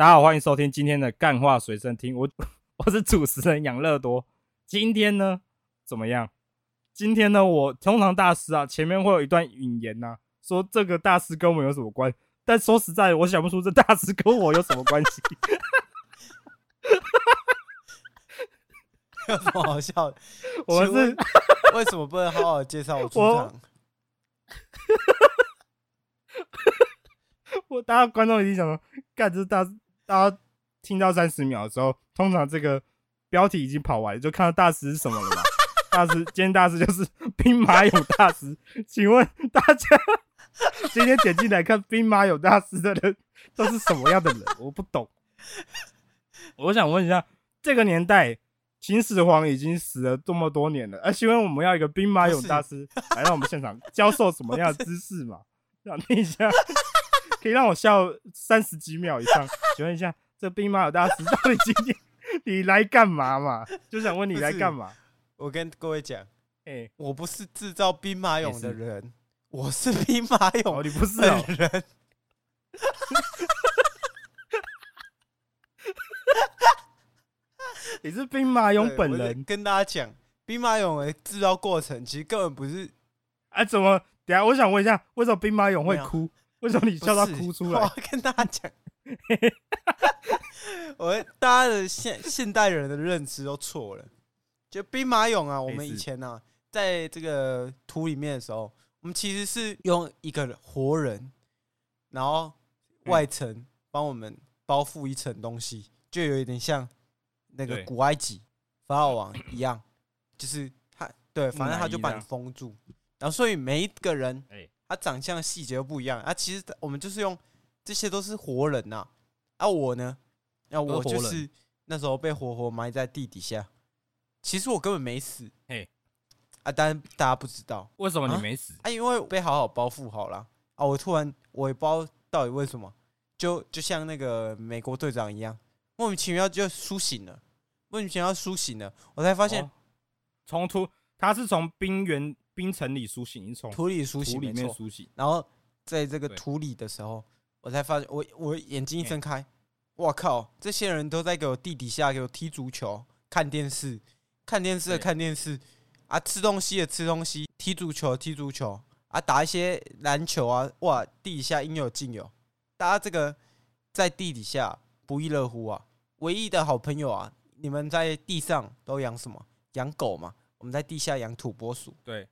大家好，欢迎收听今天的干话随身听。我我是主持人养乐多。今天呢，怎么样？今天呢，我通常大师啊，前面会有一段引言呐、啊，说这个大师跟我们有什么关？但说实在，我想不出这大师跟我有什么关系。有什么好笑的？我是为什么不能好好介绍我出场？我 大家观众已经想说，干这大大家听到三十秒的时候，通常这个标题已经跑完，就看到大师是什么了嘛？大师，今天大师就是 兵马俑大师。请问大家 今天点进来看兵马俑大师的人都是什么样的人？我不懂。我想问一下，这个年代秦始皇已经死了这么多年了，而请问我们要一个兵马俑大师来到我们现场教授什么样的知识嘛？想听一下，可以让我笑三十几秒以上。请问一下，这兵马俑大师到底今天 你来干嘛嘛？就想问你来干嘛？我跟各位讲，哎、欸，我不是制造兵马俑的人，是我是兵马俑、哦，你不是人。你是兵马俑本人。跟大家讲，兵马俑的制造过程其实根本不是。哎、啊，怎么？等下，我想问一下，为什么兵马俑会哭？为什么你笑到哭出来？我要跟大家讲，我大家的现现代人的认知都错了。就兵马俑啊，我们以前呢、啊，在这个土里面的时候，我们其实是用一个活人，然后外层帮我们包覆一层东西，就有一点像那个古埃及法老王一样，就是他对，反正他就把你封住，然后所以每一个人，他长相细节又不一样啊。其实我们就是用这些都是活人呐，啊我呢，啊我就是那时候被活活埋在地底下。其实我根本没死，嘿，啊，当然大家不知道为什么你没死啊？因为我被好好包覆好了啊！我突然我也不知道到底为什么，就就像那个美国队长一样，莫名其妙就苏醒了，莫名其妙苏醒了，我才发现从突他是从冰原冰层里苏醒，从土里苏醒，里面苏醒，然后在这个土里的时候，我才发现我我眼睛一睁开，我靠，这些人都在给我地底下给我踢足球、看电视。看电视的看电视啊，吃东西的吃东西，踢足球踢足球啊，打一些篮球啊，哇，地底下应有尽有。大家这个在地底下不亦乐乎啊！唯一的好朋友啊，你们在地上都养什么？养狗嘛。我们在地下养土拨鼠。对。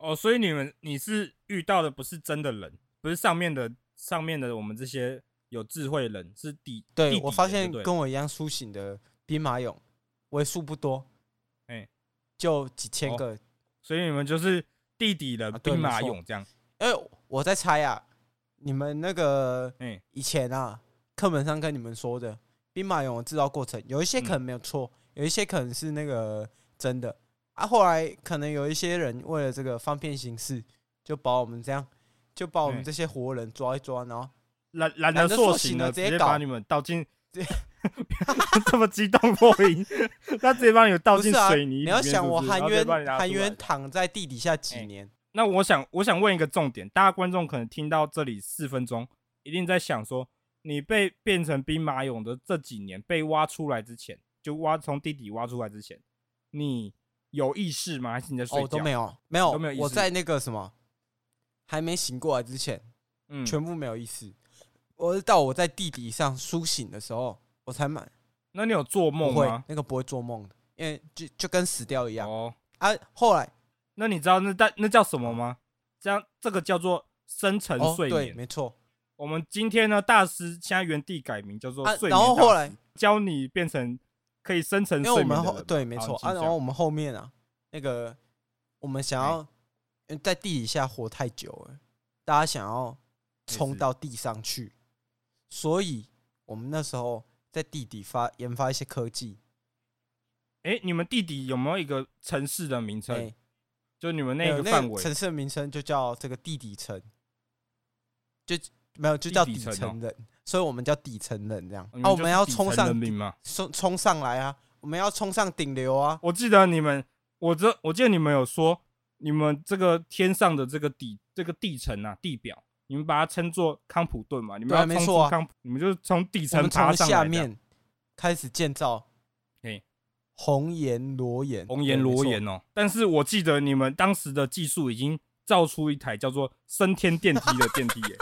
哦，所以你们你是遇到的不是真的人，不是上面的上面的我们这些有智慧人，是地。对，我发现跟我一样苏醒的兵马俑。为数不多，哎、欸，就几千个、哦，所以你们就是地底的兵马俑这样。哎、欸，我在猜啊，你们那个，以前啊，课本上跟你们说的兵马俑的制造过程，有一些可能没有错，嗯、有一些可能是那个真的啊。后来可能有一些人为了这个方便行事，就把我们这样，就把我们这些活人抓一抓，然后懒懒得塑形了，直接把你们倒进。这么激动破音，他直接把你们倒进水泥、啊。你要想我含冤含冤躺在地底下几年？欸、那我想我想问一个重点，大家观众可能听到这里四分钟，一定在想说，你被变成兵马俑的这几年被挖出来之前，就挖从地底挖出来之前，你有意识吗？还是你在睡觉？哦，都没有，没有，都没有意识。我在那个什么还没醒过来之前，嗯，全部没有意识。我是到我在地底上苏醒的时候。我才买，那你有做梦吗？那个不会做梦的，因为就就跟死掉一样。哦啊，后来，那你知道那那叫什么吗？这样这个叫做深层睡眠。对，没错。我们今天呢，大师现在原地改名叫做睡眠。然后后来教你变成可以深层睡眠。对，没错啊。然后我们后面啊，那个我们想要在地底下活太久了，大家想要冲到地上去，所以我们那时候。在地底发研发一些科技。哎，你们地底有没有一个城市的名称？就你们那个范围，城市的名称就叫这个地底层，就没有就叫底层人，所以我们叫底层人这样。啊，我们要冲上冲冲上来啊！我们要冲上顶流啊！我记得你们，我这我记得你们有说，你们这个天上的这个底这个地层啊，地表你们把它称作康普顿嘛，你们要没错啊，康普，你们就是从底层爬上下面开始建造。嘿，红岩裸眼，红岩裸眼哦。但是我记得你们当时的技术已经造出一台叫做升天电梯的电梯耶。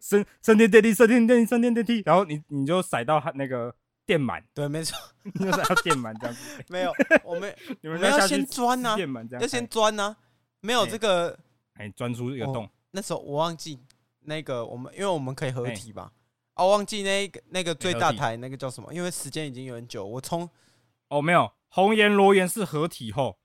升升天电梯，升天电梯，升天电梯，然后你你就甩到它那个电满，对，没错，你就踩到电满这样子。没有，我们你们要先钻呐，电满这样，要先钻呐，没有这个，哎，钻出一个洞。那时候我忘记那个我们，因为我们可以合体吧，哦，忘记那个那个最大台那个叫什么？因为时间已经有点久，我从哦没有，红岩罗岩是合体后，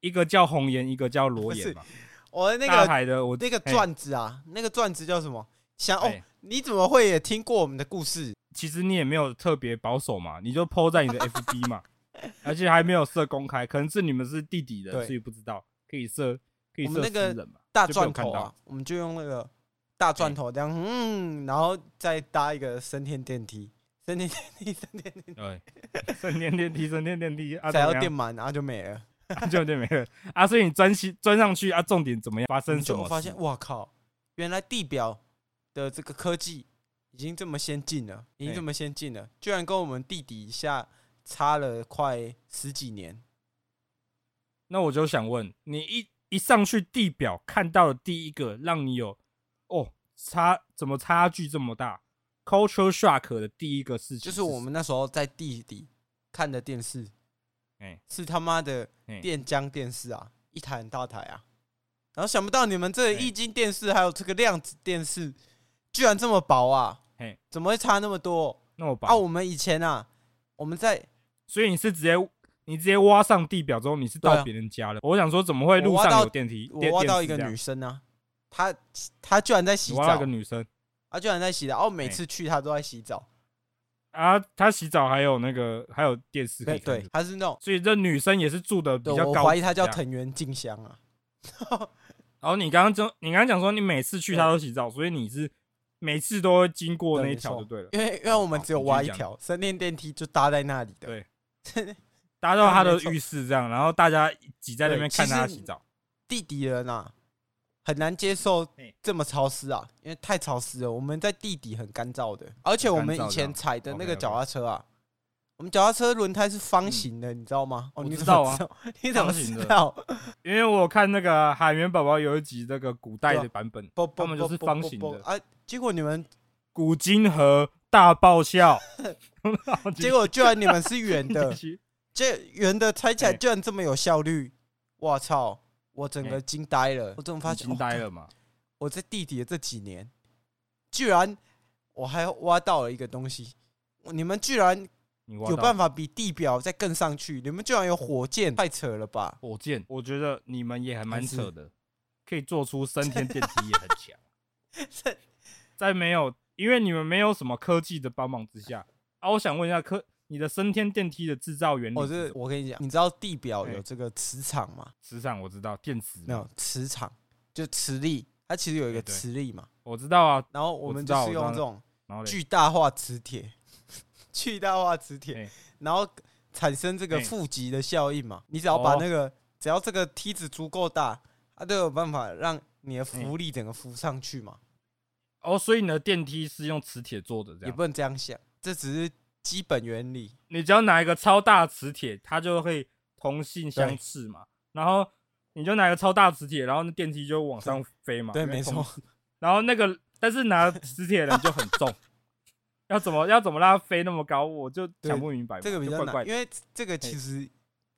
一个叫红岩，一个叫裸眼嘛。我的那个台的我那个转子啊，那个转子叫什么？想哦，你怎么会也听过我们的故事？其实你也没有特别保守嘛，你就 po 在你的 FB 嘛，而且还没有设公开，可能是你们是弟弟的，所以不知道可以设可以设私人嘛。大钻头啊，我们就用那个大钻头这样，嗯，然后再搭一个升天电梯，升天电梯，升天电梯，对，升天电梯，升天电梯，踩到电满，然后就没了。就就没了啊！所以你钻起钻上去啊，重点怎么样？发生什么？我发现，哇靠！原来地表的这个科技已经这么先进了，已经这么先进了，居然跟我们地底下差了快十几年。那我就想问你，一一上去地表看到的第一个让你有哦差怎么差距这么大？Culture shock 的第一个事情，就是我们那时候在地底看的电视。哎是他妈的电浆电视啊，一台很大台啊，然后想不到你们这个液晶电视还有这个量子电视，居然这么薄啊！嘿怎么会差那么多？那么薄啊！我们以前啊，我们在，所以你是直接你直接挖上地表之后，你是到别人家了。我想说，怎么会路上有电梯？我挖到一个女生啊，她她居然在洗澡，挖到一个女生，她居然在洗澡。哦，每次去她都在洗澡。啊，她洗澡还有那个还有电视可以看，对，还是那种，所以这女生也是住的比较高。我怀疑她叫藤原静香啊。然后你刚刚就，你刚刚讲说你每次去她都洗澡，所以你是每次都会经过那一条就对了。因为因为我们只有挖一条神殿电梯，就搭在那里的。对，搭到他的浴室这样，然后大家挤在那边看他洗澡。地底人啊。很难接受这么潮湿啊，因为太潮湿了。我们在地底很干燥的，而且我们以前踩的那个脚踏车啊，我们脚踏车轮胎是方形的，你知道吗？哦，你知道啊？你怎么知道？因为我看那个海绵宝宝有一集那个古代的版本，他们就是方形的啊。结果你们古今和大爆笑，结果居然你们是圆的，这圆的拆起来居然这么有效率，我操！我整个惊呆了，我怎么发现惊呆了嘛？我在地底的这几年，居然我还挖到了一个东西，你们居然有办法比地表再更上去？你们居然有火箭，太扯了吧？火箭，我觉得你们也还蛮扯的，可以做出升天电梯也很强。在没有，因为你们没有什么科技的帮忙之下啊，我想问一下科。你的升天电梯的制造原理？我是我跟你讲，你知道地表有这个磁场吗？磁场我知道，电磁没有磁场，就磁力，它其实有一个磁力嘛。我知道啊，然后我们就是用这种巨大化磁铁，巨大化磁铁，然后产生这个负极的效应嘛。你只要把那个，只要这个梯子足够大，它都有办法让你的浮力整个浮上去嘛。哦，所以你的电梯是用磁铁做的，这样也不能这样想，这只是。基本原理，你只要拿一个超大磁铁，它就会同性相斥嘛。然后你就拿一个超大磁铁，然后那电梯就往上飞嘛。对，没错。然后那个，但是拿磁铁的人就很重，要怎么要怎么让它飞那么高，我就想不明白。这个比较难，因为这个其实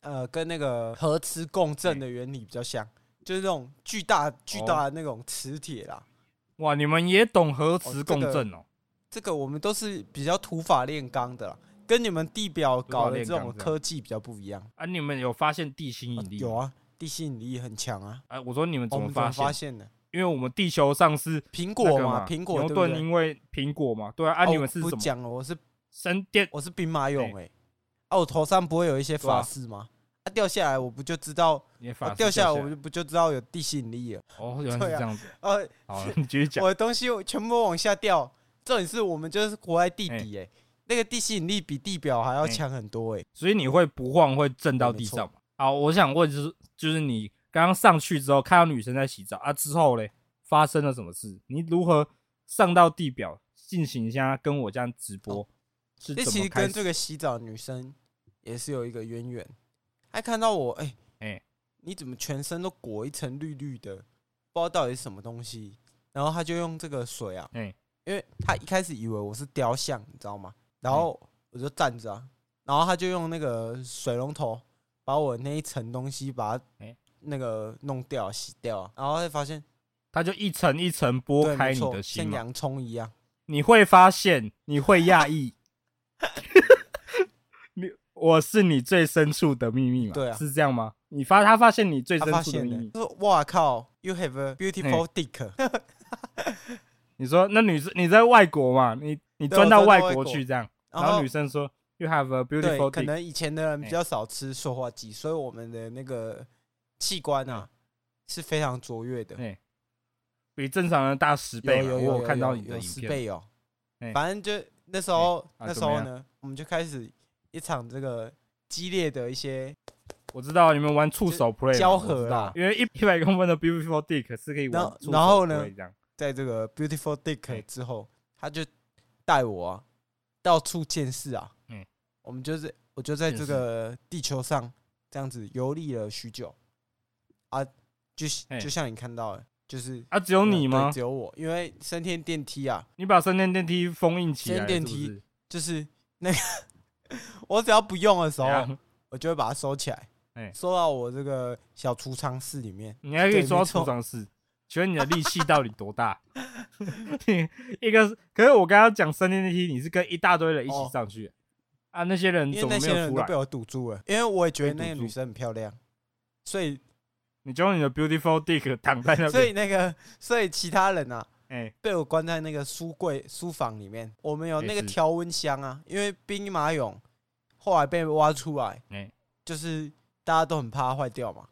呃跟那个核磁共振的原理比较像，就是那种巨大巨大的那种磁铁啦。哇，你们也懂核磁共振哦？这个我们都是比较土法炼钢的啦，跟你们地表搞的这种科技比较不一样啊。你们有发现地心引力？有啊，地心引力很强啊。哎，我说你们怎么发现的？因为我们地球上是苹果嘛，苹果牛顿因为苹果嘛，对啊。啊，你们是什么？讲了，我是神殿，我是兵马俑哎。啊，我头上不会有一些法式吗？啊，掉下来我不就知道？掉下来我就不就知道有地心引力了？哦，原来是这样子。呃，好，你继续讲。我的东西全部往下掉。重点是我们就是活在地底哎、欸，那个地心引力比地表还要强很多哎、欸，所以你会不晃会震到地上吗？好，我想问就是，就是你刚刚上去之后看到女生在洗澡啊，之后嘞，发生了什么事？你如何上到地表进行一下跟我这样直播？哦、是怎么开始？其实跟这个洗澡女生也是有一个渊源。还看到我，哎、欸、哎，欸、你怎么全身都裹一层绿绿的？不知道到底是什么东西。然后他就用这个水啊，欸、因为他一开始以为我是雕像，你知道吗？然后我就站着啊，然后他就用那个水龙头把我那一层东西把它那个弄掉、洗掉，然后会发现，它就一层一层剥开你的心，像洋葱一样。你会发现，你会讶异，你我是你最深处的秘密嘛？对啊，是这样吗？你发他发现你最深处的秘密，说哇靠，You have a beautiful dick。你说那女生你在外国嘛？你你钻到外国去这样，然后女生说 You have a beautiful。可能以前的人比较少吃塑化剂，所以我们的那个器官啊是非常卓越的，比正常人大十倍。我有看到你的十倍哦。反正就那时候那时候呢，我们就开始一场这个激烈的一些。我知道你们玩触手 play 交合啦，因为一一百公分的 beautiful dick 是可以玩然后呢，在这个 beautiful dick 之后，他就带我啊到处见识啊。嗯，我们就是我就在这个地球上这样子游历了许久啊，就就像你看到的，就是啊，只有你吗？只有我，因为升天电梯啊，你把升天电梯封印起来，升天电梯就是那个，我只要不用的时候，我就会把它收起来。哎，收到我这个小储藏室里面，你还可以收到储藏室。请问你的力气到底多大？一个，可是我刚刚讲升天电梯，你是跟一大堆人一起上去啊？那些人怎么没有出来？因为那些人都被我堵住了，因为我也觉得那个女生很漂亮，所以你就用你的 beautiful dick 躺在那。所以那个，所以其他人啊，哎，被我关在那个书柜书房里面。我们有那个调温箱啊，因为兵马俑后来被挖出来，哎，就是。大家都很怕它坏掉嘛，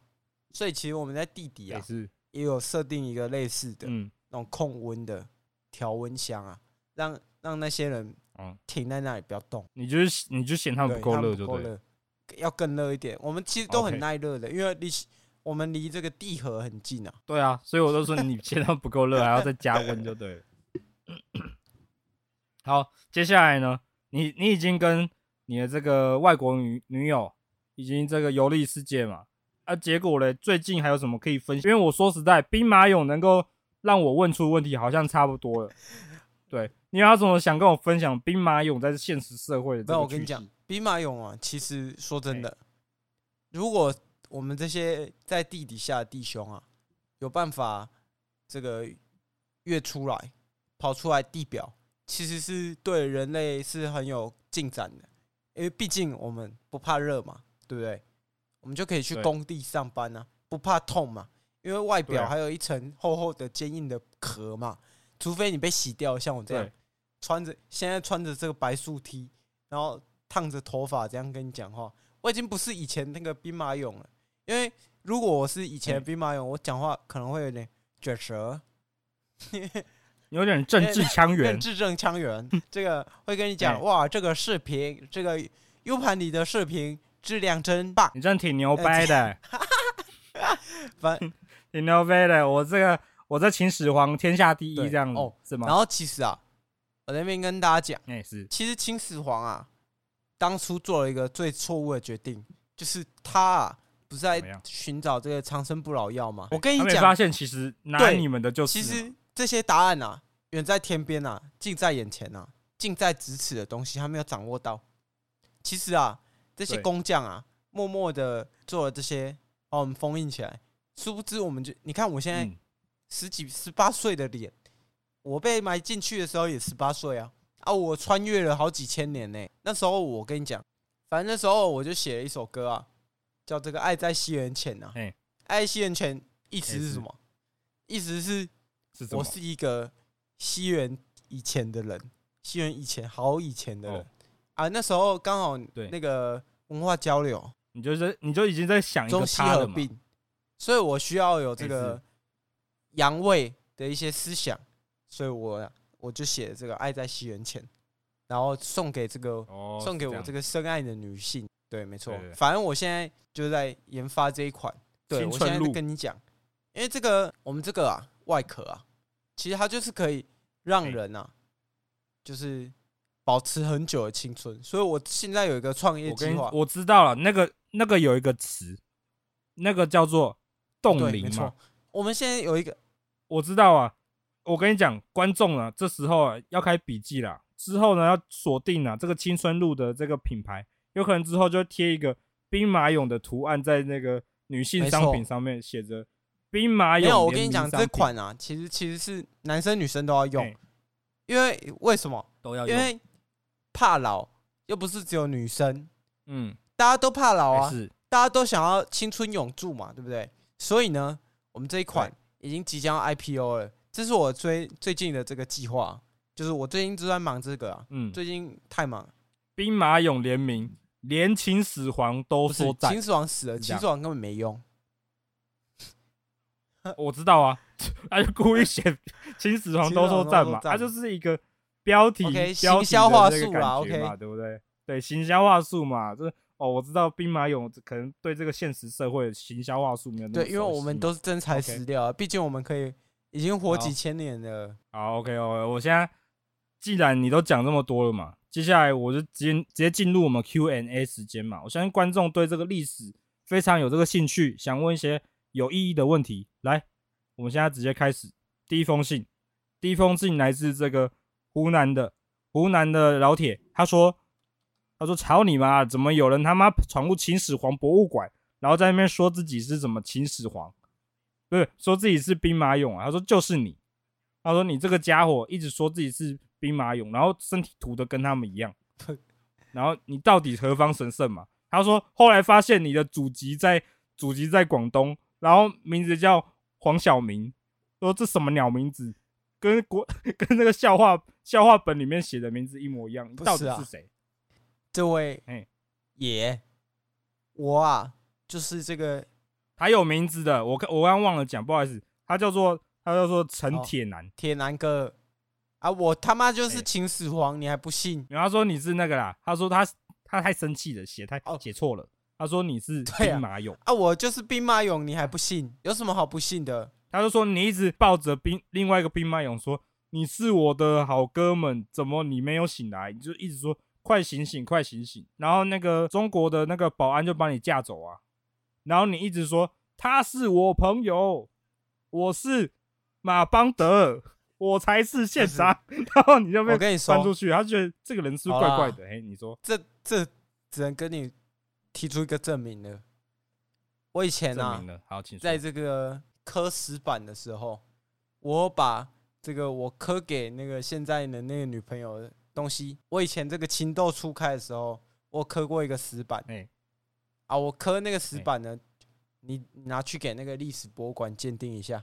所以其实我们在地底啊，也有设定一个类似的那种控温的调温箱啊，让让那些人停在那里不要动。你就是你就嫌他们不够热就对了，要更热一点。我们其实都很耐热的，因为离我们离这个地核很近啊。对啊，所以我都说你切到不够热，还要再加温就对了。好，接下来呢，你你已经跟你的这个外国女女友。已经这个游历世界嘛，啊，结果嘞，最近还有什么可以分享？因为我说实在，兵马俑能够让我问出问题，好像差不多了。对，你有什么想跟我分享？兵马俑在现实社会的？那我跟你讲，兵马俑啊，其实说真的，欸、如果我们这些在地底下的弟兄啊，有办法这个跃出来，跑出来地表，其实是对人类是很有进展的，因为毕竟我们不怕热嘛。对不对？我们就可以去工地上班啊，不怕痛嘛，因为外表还有一层厚厚的、坚硬的壳嘛。除非你被洗掉，像我这样穿着现在穿着这个白素 T，然后烫着头发这样跟你讲话，我已经不是以前那个兵马俑了。因为如果我是以前的兵马俑，我讲话可能会有点卷舌，有点政治腔圆，字正腔圆。这个会跟你讲哇，这个视频，这个 U 盘里的视频。质量真棒，你真挺牛掰的，反挺牛掰的。我这个我在秦始皇天下第一这样子哦，是吗？然后其实啊，我在那边跟大家讲，哎是，其实秦始皇啊，当初做了一个最错误的决定，就是他啊不是在寻找这个长生不老药吗？我跟你讲，发现其实拿你们的就是，其实这些答案啊，远在天边啊，近在眼前啊，近在咫尺的东西，他没有掌握到。其实啊。这些工匠啊，默默的做了这些，把我们封印起来。殊不知，我们就你看，我现在十几、十八岁的脸，我被埋进去的时候也十八岁啊啊！我穿越了好几千年呢。那时候我跟你讲，反正那时候我就写了一首歌啊，叫这个《爱在西元前》呐。哎，爱西元前意思是什么？意思是，我是一个西元以前的人，西元以前好以前的人。啊，那时候刚好那个文化交流，你就是你就已经在想中西合并，所以我需要有这个阳味的一些思想，所以我我就写这个《爱在西元前》，然后送给这个送给我这个深爱的女性。对，没错，反正我现在就在研发这一款。对，我现在跟你讲，因为这个我们这个啊外壳啊，其实它就是可以让人啊，就是保持很久的青春。所以我现在有一个创业计划，我知道了，那个那个有一个词，那个叫做冻龄嘛。我们现在有一个，我知道啊。我跟你讲，观众啊，这时候啊要开笔记了。之后呢，要锁定啊这个青春露的这个品牌，有可能之后就贴一个兵马俑的图案在那个女性商品上面，写着兵马俑。没有，我跟你讲，这款啊，其实其实是男生女生都要用，因为为什么都要用？因为怕老，又不是只有女生，嗯，大家都怕老啊，是大家都想要青春永驻嘛，对不对？所以呢，我们这一款已经即将 IPO 了。这是我最最近的这个计划，就是我最近就在忙这个啊，嗯，最近太忙。兵马俑联名，连秦始皇都说赞。秦始皇死了，秦始皇根本没用。我知道啊，他就故意写 秦始皇都说赞嘛，他就是一个标题题的这个感觉嘛.对不对？对，行销话术嘛，就是哦，我知道兵马俑可能对这个现实社会的行销话术没有那么。对，因为我们都是真材实料.毕竟我们可以。已经活几千年了。好，，OK，OK，、我现在既然你都讲这么多了嘛，接下来我就直接直接进入我们 Q N A 时间嘛。我相信观众对这个历史非常有这个兴趣，想问一些有意义的问题。来，我们现在直接开始第一封信。第一封信来自这个湖南的湖南的老铁，他说：“他说操你妈，怎么有人他妈闯入秦始皇博物馆，然后在那边说自己是什么秦始皇？”不是说自己是兵马俑啊，他说就是你，他说你这个家伙一直说自己是兵马俑，然后身体涂的跟他们一样，然后你到底何方神圣嘛？他说后来发现你的祖籍在祖籍在广东，然后名字叫黄晓明，说这什么鸟名字，跟国 跟那个笑话笑话本里面写的名字一模一样，你到底是谁？这位哎爷，我啊就是这个。还有名字的，我我刚刚忘了讲，不好意思，他叫做他叫做陈铁男，铁男哥啊，我他妈就是秦始皇，你还不信？然后他说你是那个啦，他说他他太生气了，写太写错了，他说你是兵马俑啊，我就是兵马俑，你还不信？有什么好不信的？他就说你一直抱着兵另外一个兵马俑说你是我的好哥们，怎么你没有醒来？你就一直说快醒醒，快醒醒，然后那个中国的那个保安就把你架走啊。然后你一直说他是我朋友，我是马邦德，我才是现杀。然后你就被翻出去，他觉得这个人是怪怪的。哎，你说这这只能跟你提出一个证明了。我以前啊，在这个磕石板的时候，我把这个我磕给那个现在的那个女朋友的东西，我以前这个情窦初开的时候，我磕过一个石板。哎。啊，我磕那个石板呢，你拿去给那个历史博物馆鉴定一下，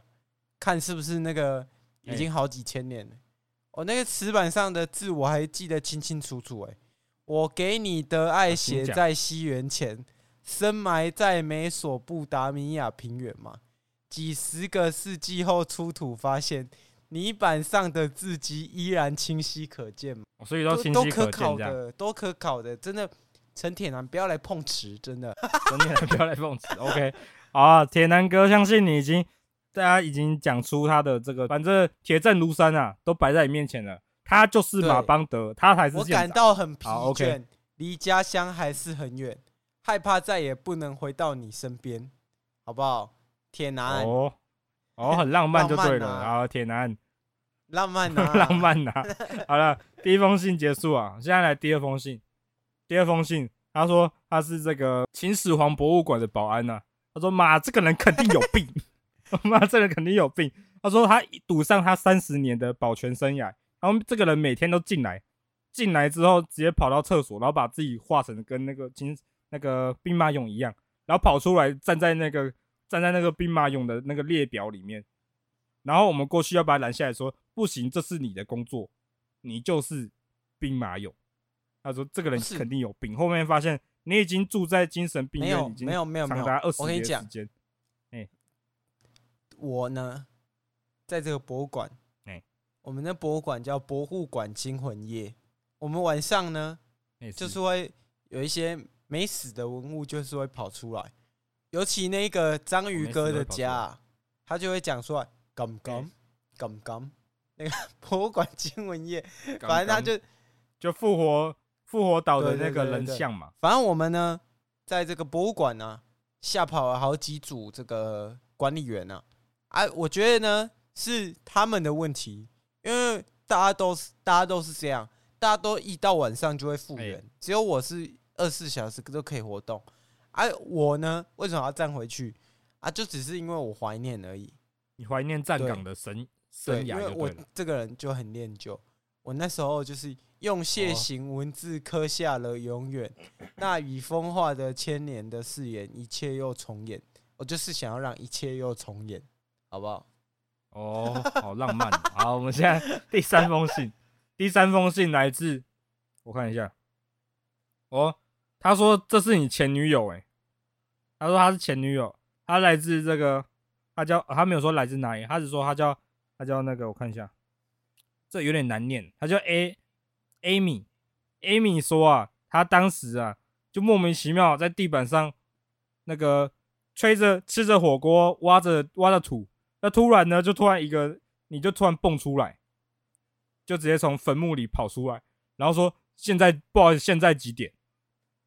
看是不是那个已经好几千年了。我那个石板上的字我还记得清清楚楚。哎，我给你的爱写在西元前，深埋在美索不达米亚平原嘛。几十个世纪后出土发现，泥板上的字迹依然清晰可见嘛。所以都都可考的，都可考的，真的。陈铁男，不要来碰瓷，真的。陈铁男，不要来碰瓷。OK，好啊，铁男哥，相信你已经，大家已经讲出他的这个，反正铁证如山啊，都摆在你面前了。他就是马邦德，他才是。我感到很疲倦，离、okay、家乡还是很远，害怕再也不能回到你身边，好不好？铁男，哦，哦，很浪漫就对了。好，铁男，浪漫啊，浪漫啊。好了，第一封信结束啊，现在来第二封信。第二封信，他说他是这个秦始皇博物馆的保安呐、啊。他说：“妈，这个人肯定有病，妈，这个人肯定有病。”他说他赌上他三十年的保全生涯，然后这个人每天都进来，进来之后直接跑到厕所，然后把自己化成跟那个秦那个兵马俑一样，然后跑出来站在那个站在那个兵马俑的那个列表里面，然后我们过去要把他拦下来说：“不行，这是你的工作，你就是兵马俑。”他说：“这个人肯定有病。”后面发现你已经住在精神病院，已经没有没有长达二十年时间。哎，我呢，在这个博物馆，哎，我们的博物馆叫博物馆惊魂夜。我们晚上呢，就是会有一些没死的文物，就是会跑出来。尤其那个章鱼哥的家，他就会讲出来：“刚刚刚刚那个博物馆惊魂夜，反正他就就复活复活岛的那个人像嘛。反正我们呢，在这个博物馆呢，吓跑了好几组这个管理员呢。啊，我觉得呢是他们的问题，因为大家都是大家都是这样，大家都一到晚上就会复原，只有我是二十四小时都可以活动。啊，我呢为什么要站回去？啊，就只是因为我怀念而已。你怀念站岗的生生涯，因为我这个人就很念旧。我那时候就是用楔形文字刻下了永远，那已风化的千年的誓言，一切又重演。我就是想要让一切又重演，好不好？哦，好浪漫。好，我们现在第三封信，第三封信来自，我看一下。哦，他说这是你前女友，诶，他说他是前女友。他来自这个，他叫他没有说来自哪里，他只说他叫他叫那个，我看一下，这有点难念，他叫 A Amy，Amy 说啊，他当时啊就莫名其妙在地板上那个吹着吃着火锅，挖着挖着土，那突然呢就突然一个你就突然蹦出来，就直接从坟墓里跑出来，然后说现在不好意思，现在几点？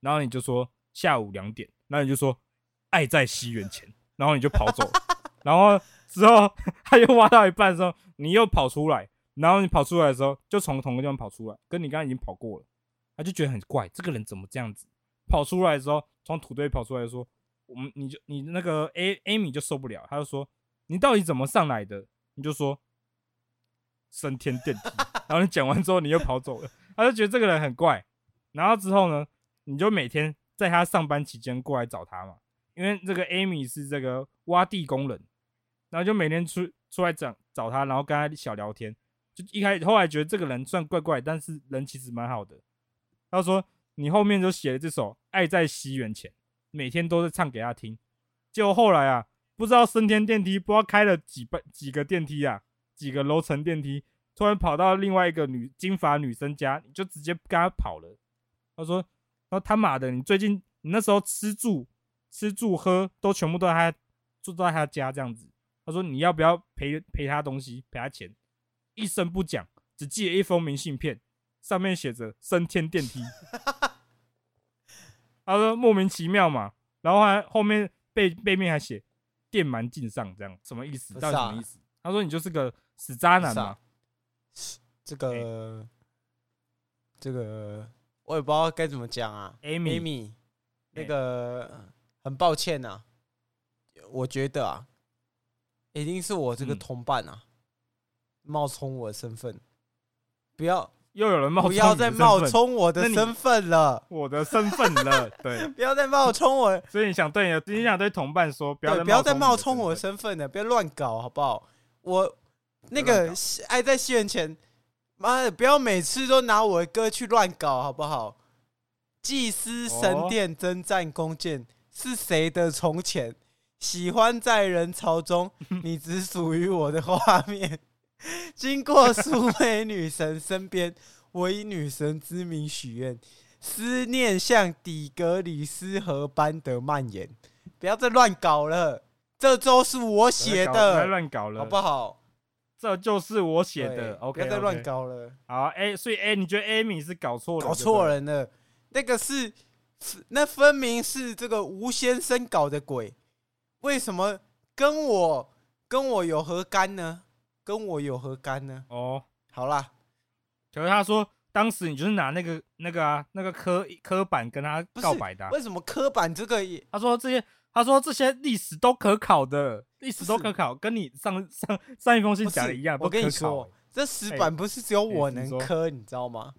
然后你就说下午两点，那你就说。爱在西元前，然后你就跑走，然后之后他又挖到一半的时候，你又跑出来，然后你跑出来的时候，就从同个地方跑出来，跟你刚刚已经跑过了，他就觉得很怪，这个人怎么这样子？跑出来的时候，从土堆跑出来说，我们你就你那个 A Amy 就受不了，他就说你到底怎么上来的？你就说升天电梯，然后你讲完之后你又跑走了，他就觉得这个人很怪，然后之后呢，你就每天在他上班期间过来找他嘛。因为这个 Amy 是这个挖地工人，然后就每天出出来找找他，然后跟他小聊天。就一开始后来觉得这个人算怪怪，但是人其实蛮好的。他说：“你后面就写了这首《爱在西元前》，每天都是唱给他听。”结果后来啊，不知道升天电梯不知道开了几班几个电梯啊，几个楼层电梯，突然跑到另外一个女金发女生家，你就直接跟她跑了。他说：“他说他妈的，你最近你那时候吃住。”吃住喝都全部都在他住在他家这样子，他说你要不要赔赔他东西赔他钱？一声不讲，只寄了一封明信片，上面写着升天电梯。他说莫名其妙嘛，然后还后面背背面还写电蛮劲上这样，什么意思？到底什么意思？他说你就是个死渣男嘛。这个这个我也不知道该怎么讲啊。Amy，Amy，那个。很抱歉呐、啊，我觉得啊，一定是我这个同伴啊，嗯、冒充我的身份，不要又有人冒充，不要再冒充我的身份了，我的身份了，对，不要再冒充我，所以你想对你的，你想对同伴说，不要不要再冒充我的身份了，不要乱搞，好不好？我那个爱在西元前，妈的，不要每次都拿我的歌去乱搞，好不好？祭司神殿征战弓箭。是谁的从前？喜欢在人潮中，你只属于我的画面。经过苏美女神身边，我以女神之名许愿，思念像底格里斯河般的蔓延。不要再乱搞了，这周是我写的，不要乱搞了，好不好？这就是我写的。OK，不要再乱搞了。好，A，所以 A，你觉得 Amy 是搞错了？搞错人了，那个是。那分明是这个吴先生搞的鬼，为什么跟我跟我有何干呢？跟我有何干呢？哦，好啦，可是他说当时你就是拿那个那个啊那个刻刻板跟他告白的，啊，为什么刻板这个也？他说这些，他说这些历史都可考的，历史都可考，跟你上上上一封信讲的一样。我跟你说，这石板不是只有我能刻，你知道吗？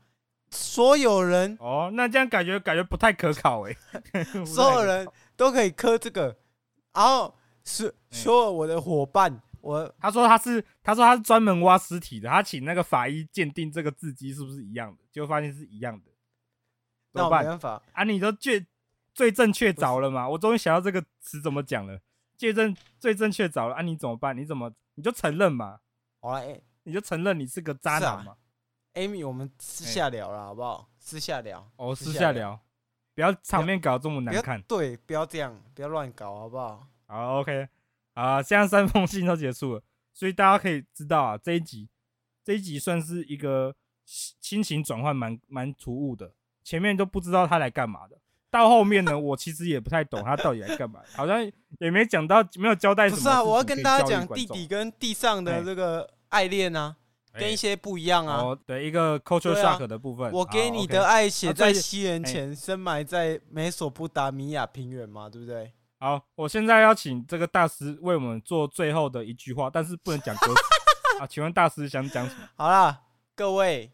所有人哦，那这样感觉感觉不太可考哎。所有人都可以磕这个，然后是所有我的伙伴，我他说他是他说他是专门挖尸体的，他请那个法医鉴定这个字迹是不是一样的，就发现是一样的。那我没办法啊，你都最最正确凿了嘛？我终于想到这个词怎么讲了，最正最正确凿了啊？你怎么办？你怎么你就承认嘛？好了，哎，你就承认你是个渣男嘛？Amy，我们私下聊了，好不好？私下聊哦，私下聊，不要场面搞这么难看。对，不要这样，不要乱搞，好不好？好，OK，啊，现在三封信都结束了，所以大家可以知道啊，这一集这一集算是一个心情转换蛮蛮突兀的，前面都不知道他来干嘛的，到后面呢，我其实也不太懂他到底来干嘛，好像也没讲到，没有交代什么。不是啊，我要跟大家讲地底跟地上的这个爱恋啊。跟一些不一样啊！哦，对，一个 culture shock 的部分。我给你的爱写在西元前，深埋在美索不达米亚平原嘛，对不对？好，我现在要请这个大师为我们做最后的一句话，但是不能讲歌词 啊。请问大师想讲什么？好啦，各位，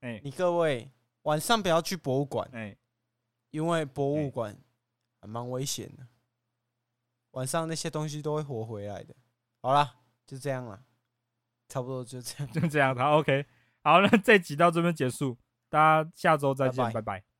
哎，你各位晚上不要去博物馆，哎，因为博物馆还蛮危险的，晚上那些东西都会活回来的。好啦，就这样了。差不多就这样，就这样。好，OK，好，那这集到这边结束，大家下周再见，拜拜。拜拜。